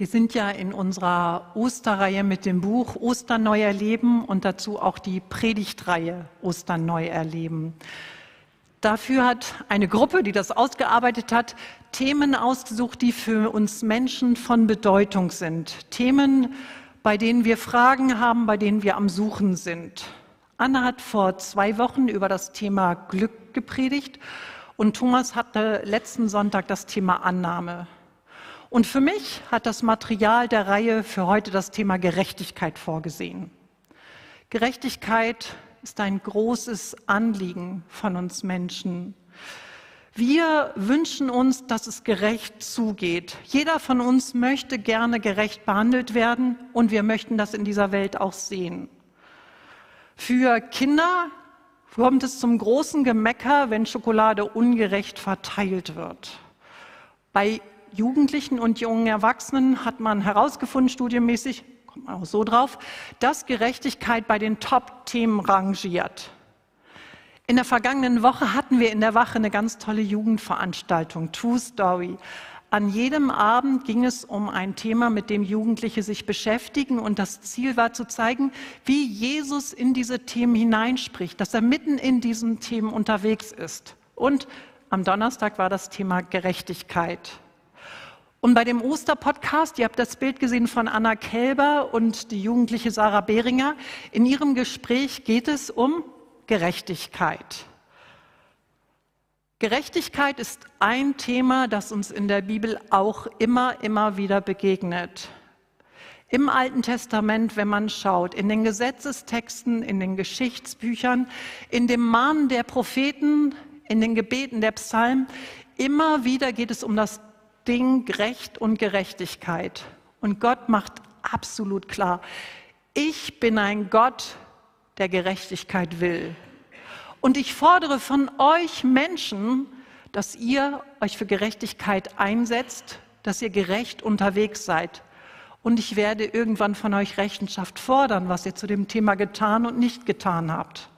Wir sind ja in unserer Osterreihe mit dem Buch Ostern neu erleben und dazu auch die Predigtreihe Ostern neu erleben. Dafür hat eine Gruppe, die das ausgearbeitet hat, Themen ausgesucht, die für uns Menschen von Bedeutung sind. Themen, bei denen wir Fragen haben, bei denen wir am Suchen sind. Anna hat vor zwei Wochen über das Thema Glück gepredigt und Thomas hatte letzten Sonntag das Thema Annahme. Und für mich hat das Material der Reihe für heute das Thema Gerechtigkeit vorgesehen. Gerechtigkeit ist ein großes Anliegen von uns Menschen. Wir wünschen uns, dass es gerecht zugeht. Jeder von uns möchte gerne gerecht behandelt werden und wir möchten das in dieser Welt auch sehen. Für Kinder kommt es zum großen Gemecker, wenn Schokolade ungerecht verteilt wird. Bei Jugendlichen und jungen Erwachsenen hat man herausgefunden, studienmäßig, kommt man auch so drauf, dass Gerechtigkeit bei den Top-Themen rangiert. In der vergangenen Woche hatten wir in der Wache eine ganz tolle Jugendveranstaltung, True Story. An jedem Abend ging es um ein Thema, mit dem Jugendliche sich beschäftigen. Und das Ziel war zu zeigen, wie Jesus in diese Themen hineinspricht, dass er mitten in diesen Themen unterwegs ist. Und am Donnerstag war das Thema Gerechtigkeit. Und bei dem Osterpodcast, ihr habt das Bild gesehen von Anna Kelber und die jugendliche Sarah Behringer, in ihrem Gespräch geht es um Gerechtigkeit. Gerechtigkeit ist ein Thema, das uns in der Bibel auch immer, immer wieder begegnet. Im Alten Testament, wenn man schaut, in den Gesetzestexten, in den Geschichtsbüchern, in dem Mahnen der Propheten, in den Gebeten der Psalmen, immer wieder geht es um das Ding Recht und Gerechtigkeit. Und Gott macht absolut klar, ich bin ein Gott, der Gerechtigkeit will. Und ich fordere von euch Menschen, dass ihr euch für Gerechtigkeit einsetzt, dass ihr gerecht unterwegs seid. Und ich werde irgendwann von euch Rechenschaft fordern, was ihr zu dem Thema getan und nicht getan habt.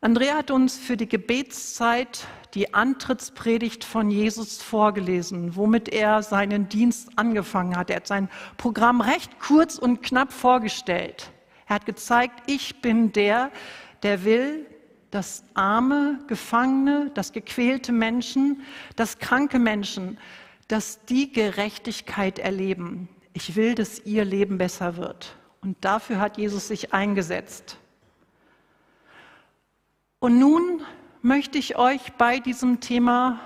Andrea hat uns für die Gebetszeit die Antrittspredigt von Jesus vorgelesen, womit er seinen Dienst angefangen hat. Er hat sein Programm recht kurz und knapp vorgestellt. Er hat gezeigt, ich bin der, der will, dass arme, Gefangene, dass gequälte Menschen, dass kranke Menschen, dass die Gerechtigkeit erleben. Ich will, dass ihr Leben besser wird. Und dafür hat Jesus sich eingesetzt. Und nun möchte ich euch bei diesem Thema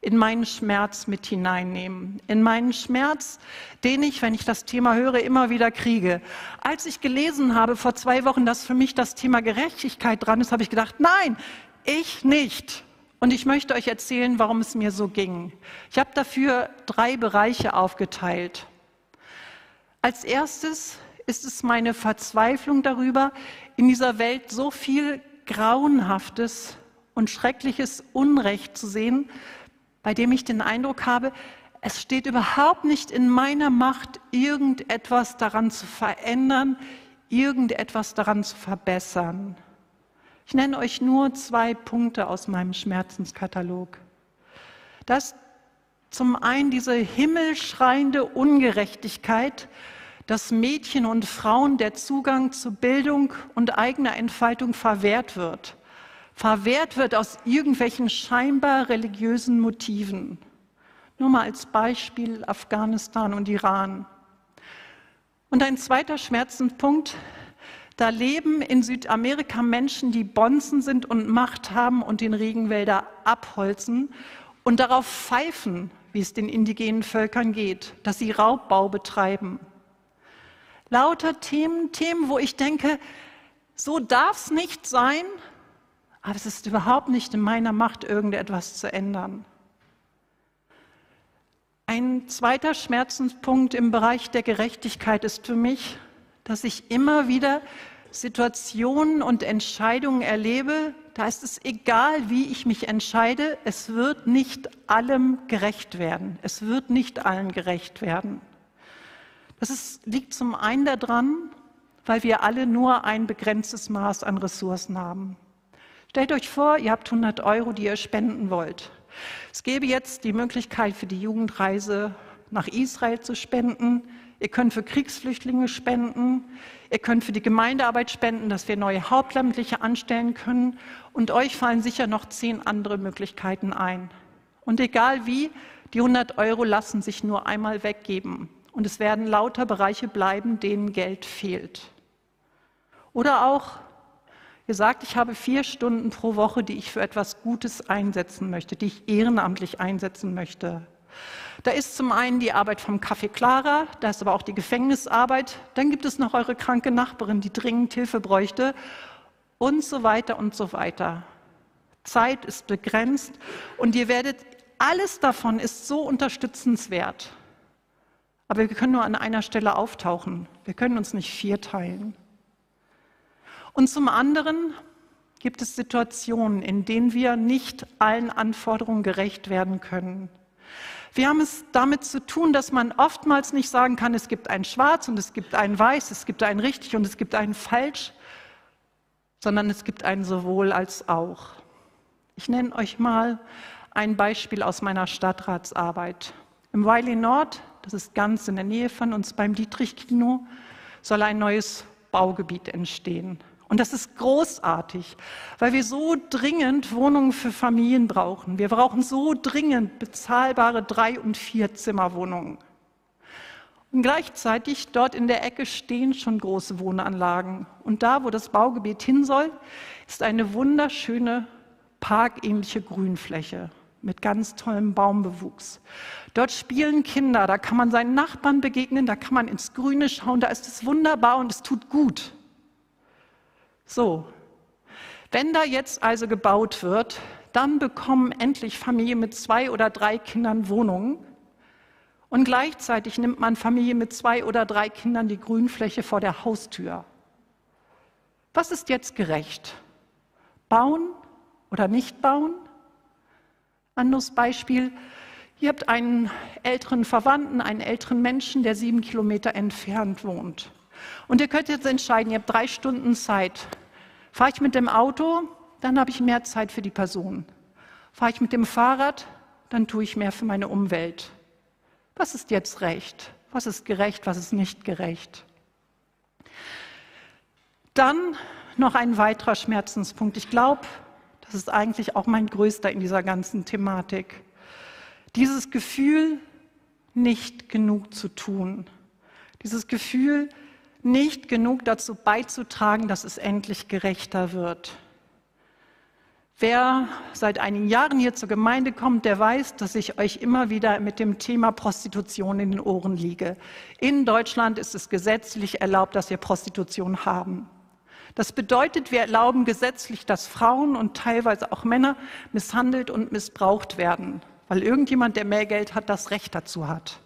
in meinen Schmerz mit hineinnehmen. In meinen Schmerz, den ich, wenn ich das Thema höre, immer wieder kriege. Als ich gelesen habe vor zwei Wochen, dass für mich das Thema Gerechtigkeit dran ist, habe ich gedacht, nein, ich nicht. Und ich möchte euch erzählen, warum es mir so ging. Ich habe dafür drei Bereiche aufgeteilt. Als erstes ist es meine Verzweiflung darüber, in dieser Welt so viel Grauenhaftes und schreckliches Unrecht zu sehen, bei dem ich den Eindruck habe, es steht überhaupt nicht in meiner Macht, irgendetwas daran zu verändern, irgendetwas daran zu verbessern. Ich nenne euch nur zwei Punkte aus meinem Schmerzenskatalog. Das zum einen diese himmelschreiende Ungerechtigkeit, dass Mädchen und Frauen der Zugang zu Bildung und eigener Entfaltung verwehrt wird. Verwehrt wird aus irgendwelchen scheinbar religiösen Motiven. Nur mal als Beispiel Afghanistan und Iran. Und ein zweiter Schmerzenpunkt, da leben in Südamerika Menschen, die Bonzen sind und Macht haben und den Regenwälder abholzen und darauf pfeifen, wie es den indigenen Völkern geht, dass sie Raubbau betreiben. Lauter Themen, Themen, wo ich denke, so darf es nicht sein, aber es ist überhaupt nicht in meiner Macht, irgendetwas zu ändern. Ein zweiter Schmerzenspunkt im Bereich der Gerechtigkeit ist für mich, dass ich immer wieder Situationen und Entscheidungen erlebe, da ist es egal, wie ich mich entscheide, es wird nicht allem gerecht werden. Es wird nicht allen gerecht werden. Das ist, liegt zum einen daran, weil wir alle nur ein begrenztes Maß an Ressourcen haben. Stellt euch vor, ihr habt 100 Euro, die ihr spenden wollt. Es gäbe jetzt die Möglichkeit für die Jugendreise nach Israel zu spenden. Ihr könnt für Kriegsflüchtlinge spenden. Ihr könnt für die Gemeindearbeit spenden, dass wir neue Hauptamtliche anstellen können. Und euch fallen sicher noch zehn andere Möglichkeiten ein. Und egal wie, die 100 Euro lassen sich nur einmal weggeben. Und es werden lauter Bereiche bleiben, denen Geld fehlt. Oder auch, ihr sagt, ich habe vier Stunden pro Woche, die ich für etwas Gutes einsetzen möchte, die ich ehrenamtlich einsetzen möchte. Da ist zum einen die Arbeit vom Café Clara, da ist aber auch die Gefängnisarbeit. Dann gibt es noch eure kranke Nachbarin, die dringend Hilfe bräuchte und so weiter und so weiter. Zeit ist begrenzt und ihr werdet, alles davon ist so unterstützenswert. Aber wir können nur an einer Stelle auftauchen. Wir können uns nicht vierteilen. Und zum anderen gibt es Situationen, in denen wir nicht allen Anforderungen gerecht werden können. Wir haben es damit zu tun, dass man oftmals nicht sagen kann, es gibt ein Schwarz und es gibt ein Weiß, es gibt ein Richtig und es gibt ein Falsch, sondern es gibt ein sowohl als auch. Ich nenne euch mal ein Beispiel aus meiner Stadtratsarbeit. Im Wiley Nord, das ist ganz in der Nähe von uns beim Dietrich-Kino, soll ein neues Baugebiet entstehen. Und das ist großartig, weil wir so dringend Wohnungen für Familien brauchen. Wir brauchen so dringend bezahlbare Drei- und Vier-Zimmerwohnungen. Und gleichzeitig dort in der Ecke stehen schon große Wohnanlagen. Und da, wo das Baugebiet hin soll, ist eine wunderschöne parkähnliche Grünfläche mit ganz tollem Baumbewuchs. Dort spielen Kinder, da kann man seinen Nachbarn begegnen, da kann man ins Grüne schauen, da ist es wunderbar und es tut gut. So, wenn da jetzt also gebaut wird, dann bekommen endlich Familien mit zwei oder drei Kindern Wohnungen und gleichzeitig nimmt man Familien mit zwei oder drei Kindern die Grünfläche vor der Haustür. Was ist jetzt gerecht? Bauen oder nicht bauen? Anderes Beispiel. Ihr habt einen älteren Verwandten, einen älteren Menschen, der sieben Kilometer entfernt wohnt. Und ihr könnt jetzt entscheiden, ihr habt drei Stunden Zeit. Fahre ich mit dem Auto, dann habe ich mehr Zeit für die Person. Fahre ich mit dem Fahrrad, dann tue ich mehr für meine Umwelt. Was ist jetzt recht? Was ist gerecht? Was ist nicht gerecht? Dann noch ein weiterer Schmerzenspunkt. Ich glaube, das ist eigentlich auch mein größter in dieser ganzen Thematik. Dieses Gefühl, nicht genug zu tun. Dieses Gefühl, nicht genug dazu beizutragen, dass es endlich gerechter wird. Wer seit einigen Jahren hier zur Gemeinde kommt, der weiß, dass ich euch immer wieder mit dem Thema Prostitution in den Ohren liege. In Deutschland ist es gesetzlich erlaubt, dass wir Prostitution haben. Das bedeutet, wir erlauben gesetzlich, dass Frauen und teilweise auch Männer misshandelt und missbraucht werden, weil irgendjemand, der mehr Geld hat, das Recht dazu hat.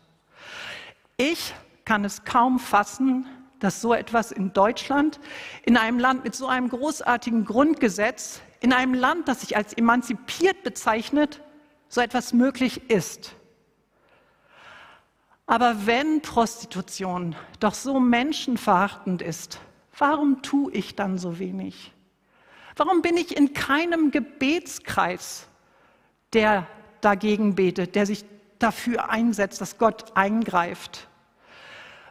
Ich kann es kaum fassen, dass so etwas in Deutschland, in einem Land mit so einem großartigen Grundgesetz, in einem Land, das sich als emanzipiert bezeichnet, so etwas möglich ist. Aber wenn Prostitution doch so menschenverachtend ist, warum tue ich dann so wenig? Warum bin ich in keinem Gebetskreis, der dagegen betet, der sich dafür einsetzt, dass Gott eingreift?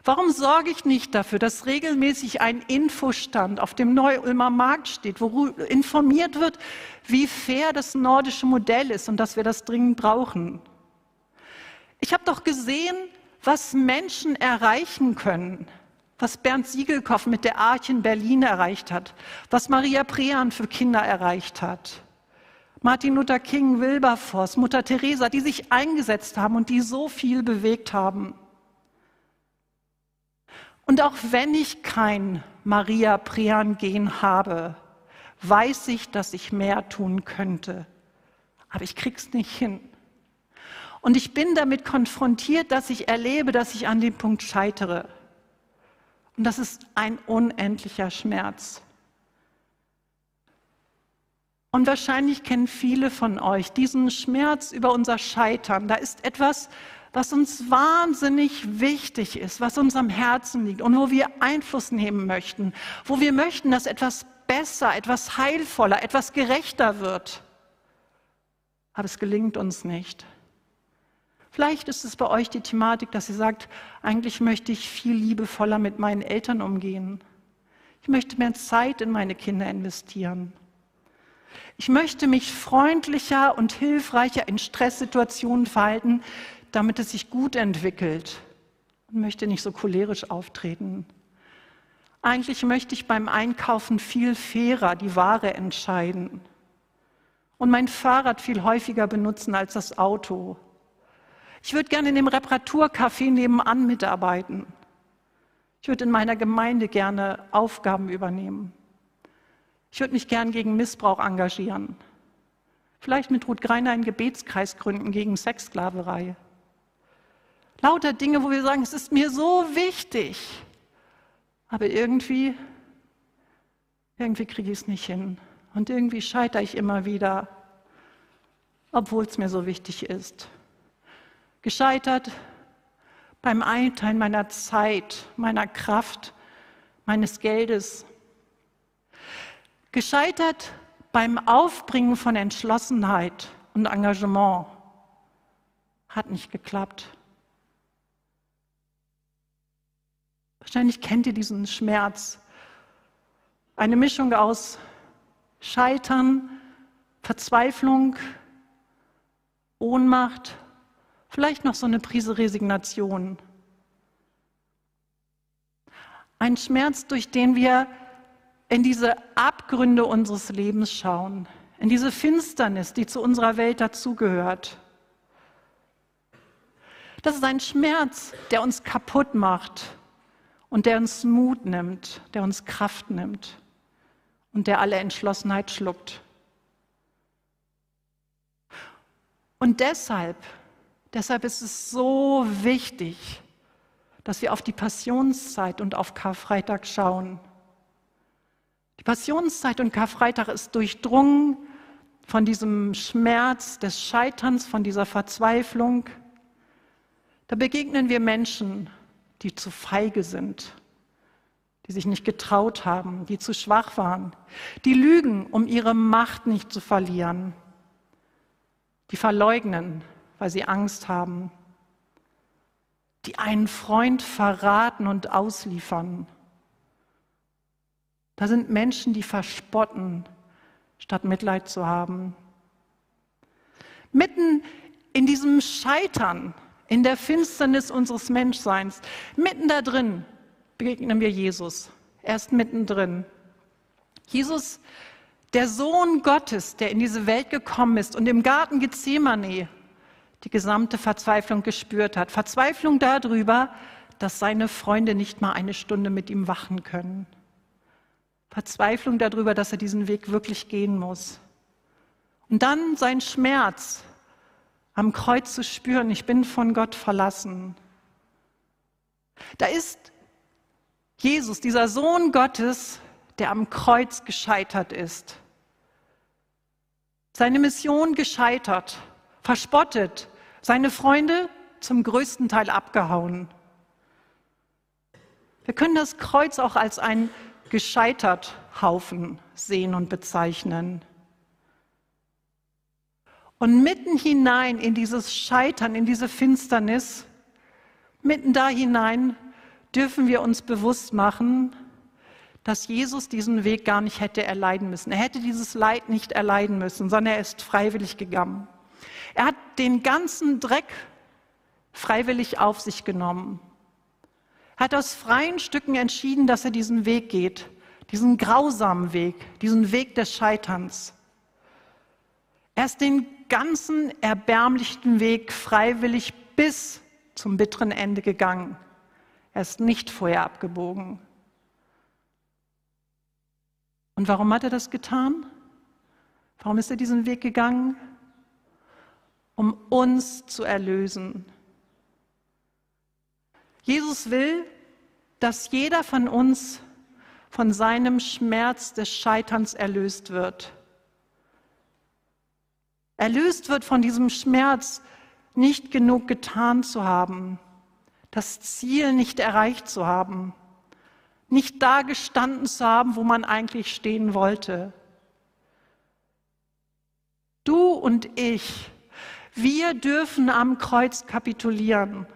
Warum sorge ich nicht dafür, dass regelmäßig ein Infostand auf dem Neu-Ulmer Markt steht, wo informiert wird, wie fair das nordische Modell ist und dass wir das dringend brauchen? Ich habe doch gesehen, was Menschen erreichen können, was Bernd Siegelkopf mit der Arche in Berlin erreicht hat, was Maria Prean für Kinder erreicht hat. Martin Luther King, Wilberforce, Mutter Teresa, die sich eingesetzt haben und die so viel bewegt haben. Und auch wenn ich kein Maria Prean Gen habe, weiß ich, dass ich mehr tun könnte. Aber ich krieg's nicht hin. Und ich bin damit konfrontiert, dass ich erlebe, dass ich an dem Punkt scheitere. Und das ist ein unendlicher Schmerz. Und wahrscheinlich kennen viele von euch diesen Schmerz über unser Scheitern. Da ist etwas, was uns wahnsinnig wichtig ist, was uns am Herzen liegt und wo wir Einfluss nehmen möchten, wo wir möchten, dass etwas besser, etwas heilvoller, etwas gerechter wird. Aber es gelingt uns nicht. Vielleicht ist es bei euch die Thematik, dass ihr sagt, eigentlich möchte ich viel liebevoller mit meinen Eltern umgehen. Ich möchte mehr Zeit in meine Kinder investieren. Ich möchte mich freundlicher und hilfreicher in Stresssituationen verhalten, damit es sich gut entwickelt und möchte nicht so cholerisch auftreten. Eigentlich möchte ich beim Einkaufen viel fairer die Ware entscheiden und mein Fahrrad viel häufiger benutzen als das Auto. Ich würde gerne in dem Reparaturcafé nebenan mitarbeiten. Ich würde in meiner Gemeinde gerne Aufgaben übernehmen. Ich würde mich gern gegen Missbrauch engagieren. Vielleicht mit Ruth Greiner einen Gebetskreis gründen gegen Sexsklaverei. Lauter Dinge, wo wir sagen, es ist mir so wichtig. Aber irgendwie, irgendwie kriege ich es nicht hin. Und irgendwie scheitere ich immer wieder, obwohl es mir so wichtig ist. Gescheitert beim Einteilen meiner Zeit, meiner Kraft, meines Geldes. Gescheitert beim Aufbringen von Entschlossenheit und Engagement. Hat nicht geklappt. Wahrscheinlich kennt ihr diesen Schmerz. Eine Mischung aus Scheitern, Verzweiflung, Ohnmacht, vielleicht noch so eine Prise Resignation. Ein Schmerz, durch den wir in diese Abgründe unseres Lebens schauen, in diese Finsternis, die zu unserer Welt dazugehört. Das ist ein Schmerz, der uns kaputt macht, und der uns Mut nimmt, der uns Kraft nimmt und der alle Entschlossenheit schluckt. Und deshalb, deshalb ist es so wichtig, dass wir auf die Passionszeit und auf Karfreitag schauen. Die Passionszeit und Karfreitag ist durchdrungen von diesem Schmerz des Scheiterns, von dieser Verzweiflung. Da begegnen wir Menschen, die zu feige sind, die sich nicht getraut haben, die zu schwach waren, die lügen, um ihre Macht nicht zu verlieren, die verleugnen, weil sie Angst haben, die einen Freund verraten und ausliefern. Da sind Menschen, die verspotten, statt Mitleid zu haben. Mitten in diesem Scheitern in der Finsternis unseres Menschseins, mitten da drin, begegnen wir Jesus. Er ist mittendrin. Jesus, der Sohn Gottes, der in diese Welt gekommen ist und im Garten Gethsemane die gesamte Verzweiflung gespürt hat. Verzweiflung darüber, dass seine Freunde nicht mal eine Stunde mit ihm wachen können. Verzweiflung darüber, dass er diesen Weg wirklich gehen muss. Und dann sein Schmerz, am Kreuz zu spüren, ich bin von Gott verlassen. Da ist Jesus, dieser Sohn Gottes, der am Kreuz gescheitert ist. Seine Mission gescheitert, verspottet, seine Freunde zum größten Teil abgehauen. Wir können das Kreuz auch als ein gescheitert Haufen sehen und bezeichnen. Und mitten hinein in dieses Scheitern, in diese Finsternis, mitten da hinein dürfen wir uns bewusst machen, dass Jesus diesen Weg gar nicht hätte erleiden müssen. Er hätte dieses Leid nicht erleiden müssen, sondern er ist freiwillig gegangen. Er hat den ganzen Dreck freiwillig auf sich genommen. Er hat aus freien Stücken entschieden, dass er diesen Weg geht, diesen grausamen Weg, diesen Weg des Scheiterns. Er ist den ganzen erbärmlichen Weg freiwillig bis zum bitteren Ende gegangen. Er ist nicht vorher abgebogen. Und warum hat er das getan? Warum ist er diesen Weg gegangen? Um uns zu erlösen. Jesus will, dass jeder von uns von seinem Schmerz des Scheiterns erlöst wird erlöst wird von diesem Schmerz, nicht genug getan zu haben, das Ziel nicht erreicht zu haben, nicht da gestanden zu haben, wo man eigentlich stehen wollte. Du und ich, Wir dürfen am Kreuz kapitulieren.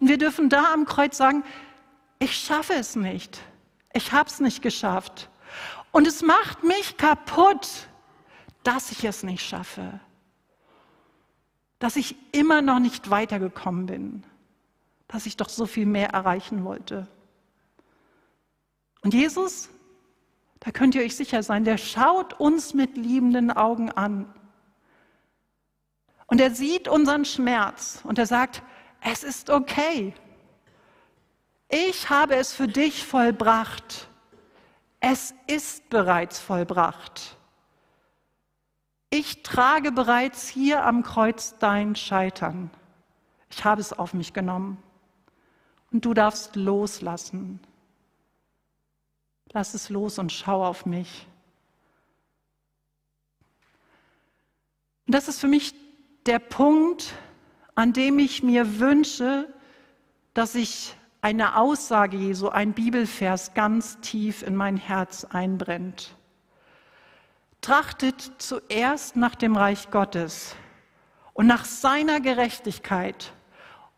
Und wir dürfen da am Kreuz sagen, ich schaffe es nicht. Ich habe es nicht geschafft. Und es macht mich kaputt, dass ich es nicht schaffe. Dass ich immer noch nicht weitergekommen bin. Dass ich doch so viel mehr erreichen wollte. Und Jesus, da könnt ihr euch sicher sein, der schaut uns mit liebenden Augen an. Und er sieht unseren Schmerz und er sagt, es ist okay. Ich habe es für dich vollbracht. Es ist bereits vollbracht. Ich trage bereits hier am Kreuz dein Scheitern. Ich habe es auf mich genommen. Und du darfst loslassen. Lass es los und schau auf mich. Und das ist für mich der Punkt, an dem ich mir wünsche, dass ich eine Aussage Jesu, ein Bibelvers ganz tief in mein Herz einbrennt. Trachtet zuerst nach dem Reich Gottes und nach seiner Gerechtigkeit,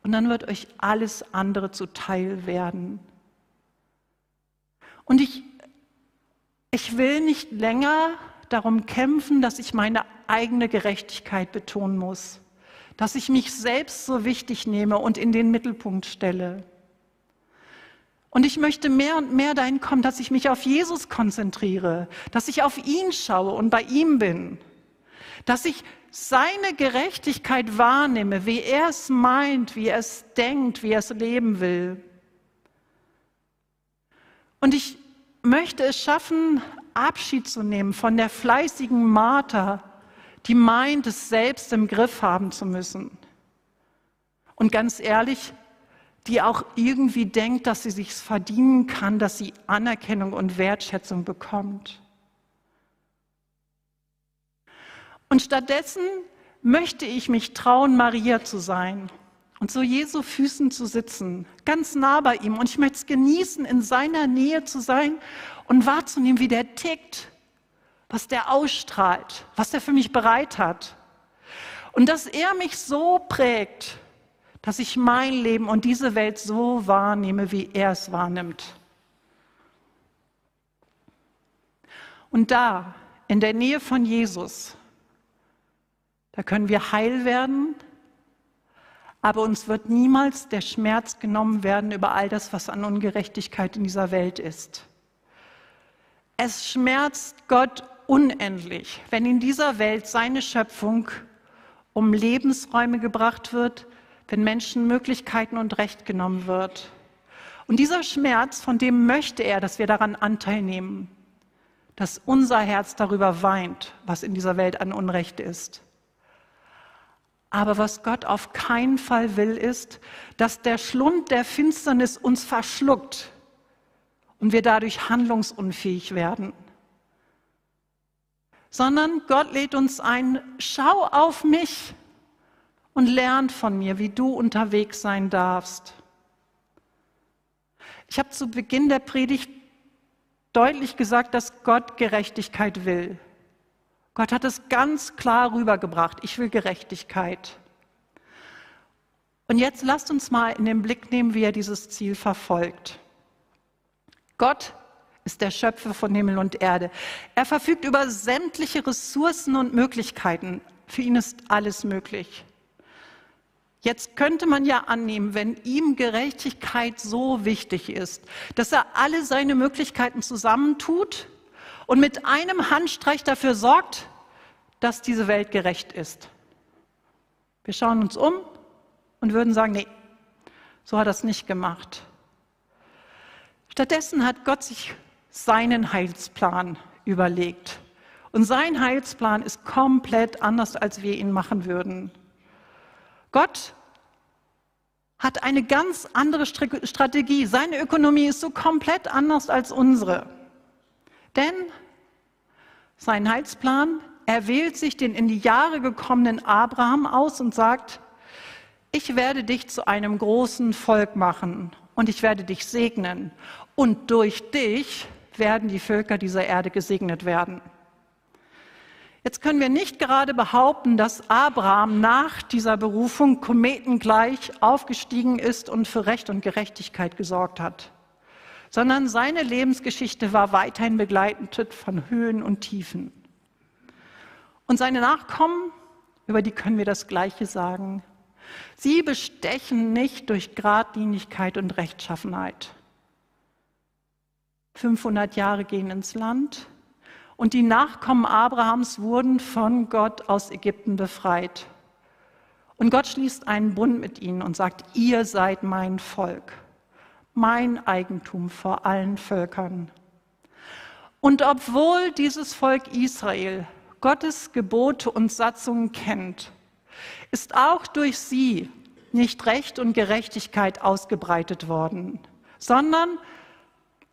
und dann wird euch alles andere zuteil werden. Und ich, ich will nicht länger darum kämpfen, dass ich meine eigene Gerechtigkeit betonen muss, dass ich mich selbst so wichtig nehme und in den Mittelpunkt stelle. Und ich möchte mehr und mehr dahin kommen, dass ich mich auf Jesus konzentriere, dass ich auf ihn schaue und bei ihm bin, dass ich seine Gerechtigkeit wahrnehme, wie er es meint, wie er es denkt, wie er es leben will. Und ich möchte es schaffen, Abschied zu nehmen von der fleißigen Martha, die meint, es selbst im Griff haben zu müssen. Und ganz ehrlich, die auch irgendwie denkt, dass sie sich verdienen kann, dass sie Anerkennung und Wertschätzung bekommt. Und stattdessen möchte ich mich trauen, Maria zu sein und so Jesu Füßen zu sitzen, ganz nah bei ihm. Und ich möchte es genießen, in seiner Nähe zu sein und wahrzunehmen, wie der tickt, was der ausstrahlt, was er für mich bereit hat. Und dass er mich so prägt, dass ich mein Leben und diese Welt so wahrnehme, wie er es wahrnimmt. Und da, in der Nähe von Jesus, da können wir heil werden, aber uns wird niemals der Schmerz genommen werden über all das, was an Ungerechtigkeit in dieser Welt ist. Es schmerzt Gott unendlich, wenn in dieser Welt seine Schöpfung um Lebensräume gebracht wird, wenn Menschen Möglichkeiten und Recht genommen wird. Und dieser Schmerz, von dem möchte er, dass wir daran Anteil nehmen, dass unser Herz darüber weint, was in dieser Welt an Unrecht ist. Aber was Gott auf keinen Fall will, ist, dass der Schlund der Finsternis uns verschluckt und wir dadurch handlungsunfähig werden. Sondern Gott lädt uns ein, schau auf mich und lernt von mir, wie du unterwegs sein darfst. Ich habe zu Beginn der Predigt deutlich gesagt, dass Gott Gerechtigkeit will. Gott hat es ganz klar rübergebracht. Ich will Gerechtigkeit. Und jetzt lasst uns mal in den Blick nehmen, wie er dieses Ziel verfolgt. Gott ist der Schöpfer von Himmel und Erde. Er verfügt über sämtliche Ressourcen und Möglichkeiten. Für ihn ist alles möglich. Jetzt könnte man ja annehmen, wenn ihm Gerechtigkeit so wichtig ist, dass er alle seine Möglichkeiten zusammentut und mit einem Handstreich dafür sorgt, dass diese Welt gerecht ist. Wir schauen uns um und würden sagen, nee, so hat er es nicht gemacht. Stattdessen hat Gott sich seinen Heilsplan überlegt. Und sein Heilsplan ist komplett anders, als wir ihn machen würden. Gott hat eine ganz andere Strategie. Seine Ökonomie ist so komplett anders als unsere. Denn sein Heilsplan, er wählt sich den in die Jahre gekommenen Abraham aus und sagt, ich werde dich zu einem großen Volk machen und ich werde dich segnen. Und durch dich werden die Völker dieser Erde gesegnet werden. Jetzt können wir nicht gerade behaupten, dass Abraham nach dieser Berufung kometengleich aufgestiegen ist und für Recht und Gerechtigkeit gesorgt hat, sondern seine Lebensgeschichte war weiterhin begleitet von Höhen und Tiefen. Und seine Nachkommen, über die können wir das Gleiche sagen. Sie bestechen nicht durch Gradlinigkeit und Rechtschaffenheit. 500 Jahre gehen ins Land, und die Nachkommen Abrahams wurden von Gott aus Ägypten befreit. Und Gott schließt einen Bund mit ihnen und sagt, ihr seid mein Volk, mein Eigentum vor allen Völkern. Und obwohl dieses Volk Israel Gottes Gebote und Satzungen kennt, ist auch durch sie nicht Recht und Gerechtigkeit ausgebreitet worden, sondern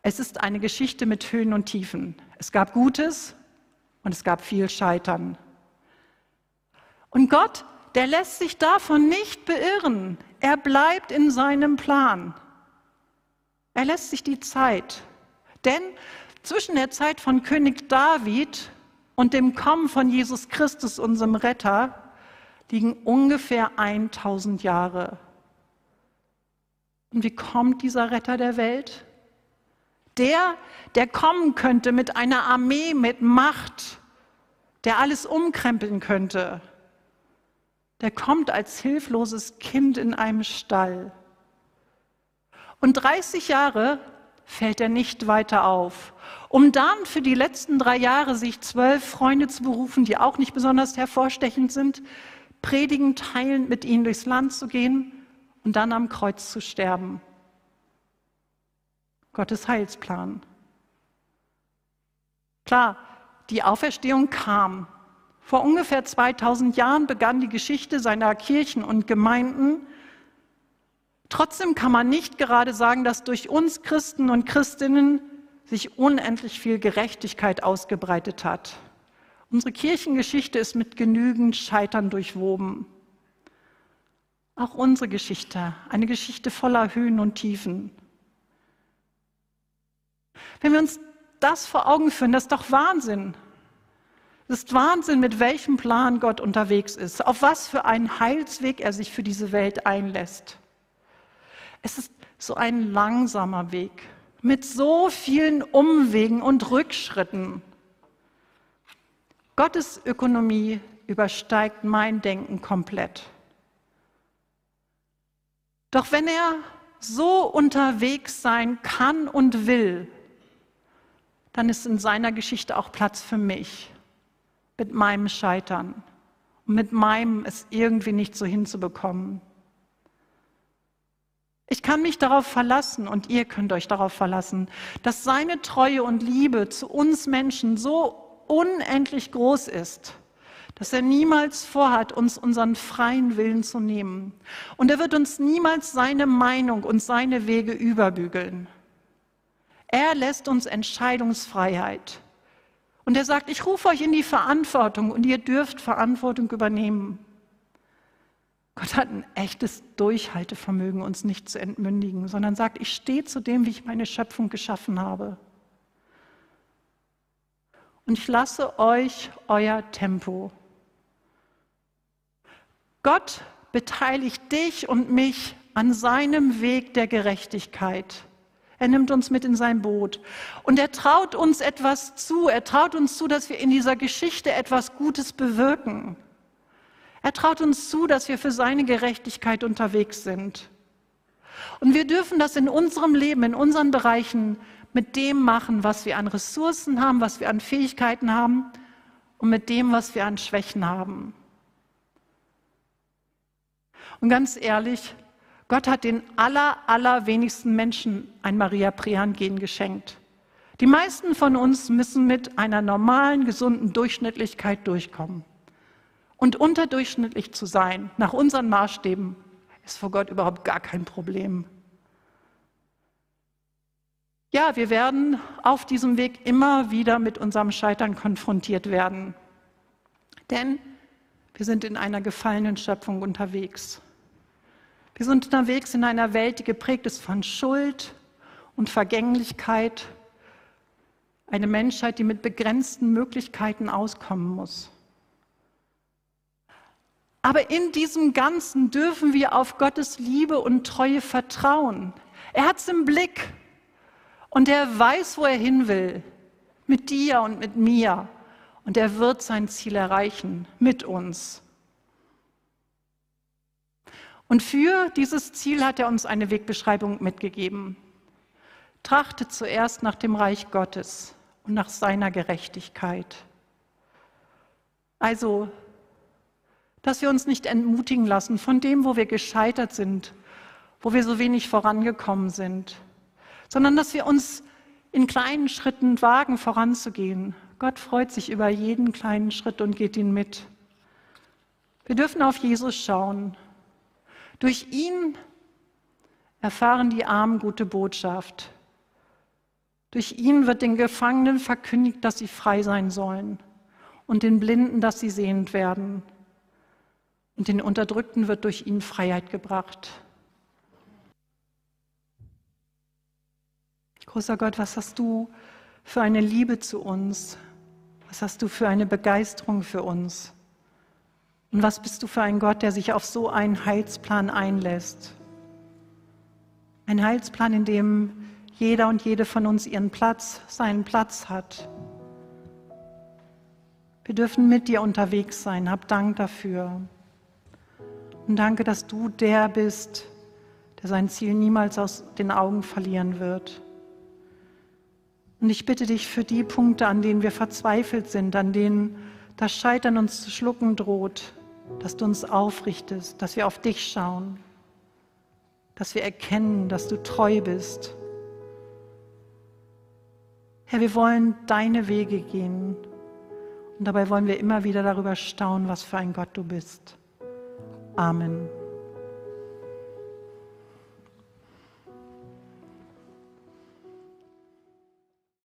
es ist eine Geschichte mit Höhen und Tiefen. Es gab Gutes und es gab viel Scheitern. Und Gott, der lässt sich davon nicht beirren. Er bleibt in seinem Plan. Er lässt sich die Zeit. Denn zwischen der Zeit von König David und dem Kommen von Jesus Christus, unserem Retter, liegen ungefähr 1000 Jahre. Und wie kommt dieser Retter der Welt? Der, der kommen könnte mit einer Armee, mit Macht, der alles umkrempeln könnte, der kommt als hilfloses Kind in einem Stall. Und 30 Jahre fällt er nicht weiter auf, um dann für die letzten drei Jahre sich zwölf Freunde zu berufen, die auch nicht besonders hervorstechend sind, predigen, teilend mit ihnen durchs Land zu gehen und dann am Kreuz zu sterben. Gottes Heilsplan. Klar, die Auferstehung kam. Vor ungefähr 2000 Jahren begann die Geschichte seiner Kirchen und Gemeinden. Trotzdem kann man nicht gerade sagen, dass durch uns Christen und Christinnen sich unendlich viel Gerechtigkeit ausgebreitet hat. Unsere Kirchengeschichte ist mit genügend Scheitern durchwoben. Auch unsere Geschichte, eine Geschichte voller Höhen und Tiefen. Wenn wir uns das vor Augen führen, das ist doch Wahnsinn. Es ist Wahnsinn, mit welchem Plan Gott unterwegs ist, auf was für einen Heilsweg er sich für diese Welt einlässt. Es ist so ein langsamer Weg mit so vielen Umwegen und Rückschritten. Gottes Ökonomie übersteigt mein Denken komplett. Doch wenn er so unterwegs sein kann und will, dann ist in seiner Geschichte auch Platz für mich mit meinem Scheitern und mit meinem es irgendwie nicht so hinzubekommen. Ich kann mich darauf verlassen und ihr könnt euch darauf verlassen, dass seine Treue und Liebe zu uns Menschen so unendlich groß ist, dass er niemals vorhat, uns unseren freien Willen zu nehmen. Und er wird uns niemals seine Meinung und seine Wege überbügeln. Er lässt uns Entscheidungsfreiheit. Und er sagt, ich rufe euch in die Verantwortung und ihr dürft Verantwortung übernehmen. Gott hat ein echtes Durchhaltevermögen, uns nicht zu entmündigen, sondern sagt, ich stehe zu dem, wie ich meine Schöpfung geschaffen habe. Und ich lasse euch euer Tempo. Gott beteiligt dich und mich an seinem Weg der Gerechtigkeit. Er nimmt uns mit in sein Boot. Und er traut uns etwas zu. Er traut uns zu, dass wir in dieser Geschichte etwas Gutes bewirken. Er traut uns zu, dass wir für seine Gerechtigkeit unterwegs sind. Und wir dürfen das in unserem Leben, in unseren Bereichen mit dem machen, was wir an Ressourcen haben, was wir an Fähigkeiten haben und mit dem, was wir an Schwächen haben. Und ganz ehrlich, Gott hat den aller, allerwenigsten Menschen ein Maria Prehan-Gen geschenkt. Die meisten von uns müssen mit einer normalen, gesunden Durchschnittlichkeit durchkommen. Und unterdurchschnittlich zu sein, nach unseren Maßstäben, ist vor Gott überhaupt gar kein Problem. Ja, wir werden auf diesem Weg immer wieder mit unserem Scheitern konfrontiert werden. Denn wir sind in einer gefallenen Schöpfung unterwegs. Wir sind unterwegs in einer Welt, die geprägt ist von Schuld und Vergänglichkeit. Eine Menschheit, die mit begrenzten Möglichkeiten auskommen muss. Aber in diesem Ganzen dürfen wir auf Gottes Liebe und Treue vertrauen. Er hat es im Blick und er weiß, wo er hin will, mit dir und mit mir. Und er wird sein Ziel erreichen mit uns. Und für dieses Ziel hat er uns eine Wegbeschreibung mitgegeben. Trachtet zuerst nach dem Reich Gottes und nach seiner Gerechtigkeit. Also, dass wir uns nicht entmutigen lassen von dem, wo wir gescheitert sind, wo wir so wenig vorangekommen sind, sondern dass wir uns in kleinen Schritten wagen, voranzugehen. Gott freut sich über jeden kleinen Schritt und geht ihn mit. Wir dürfen auf Jesus schauen. Durch ihn erfahren die Armen gute Botschaft. Durch ihn wird den Gefangenen verkündigt, dass sie frei sein sollen und den Blinden, dass sie sehend werden. Und den Unterdrückten wird durch ihn Freiheit gebracht. Großer Gott, was hast du für eine Liebe zu uns? Was hast du für eine Begeisterung für uns? Und was bist du für ein Gott, der sich auf so einen Heilsplan einlässt? Ein Heilsplan, in dem jeder und jede von uns ihren Platz, seinen Platz hat. Wir dürfen mit dir unterwegs sein. Hab Dank dafür. Und danke, dass du der bist, der sein Ziel niemals aus den Augen verlieren wird. Und ich bitte dich für die Punkte, an denen wir verzweifelt sind, an denen das Scheitern uns zu schlucken droht, dass du uns aufrichtest, dass wir auf dich schauen, dass wir erkennen, dass du treu bist. Herr, wir wollen deine Wege gehen und dabei wollen wir immer wieder darüber staunen, was für ein Gott du bist. Amen.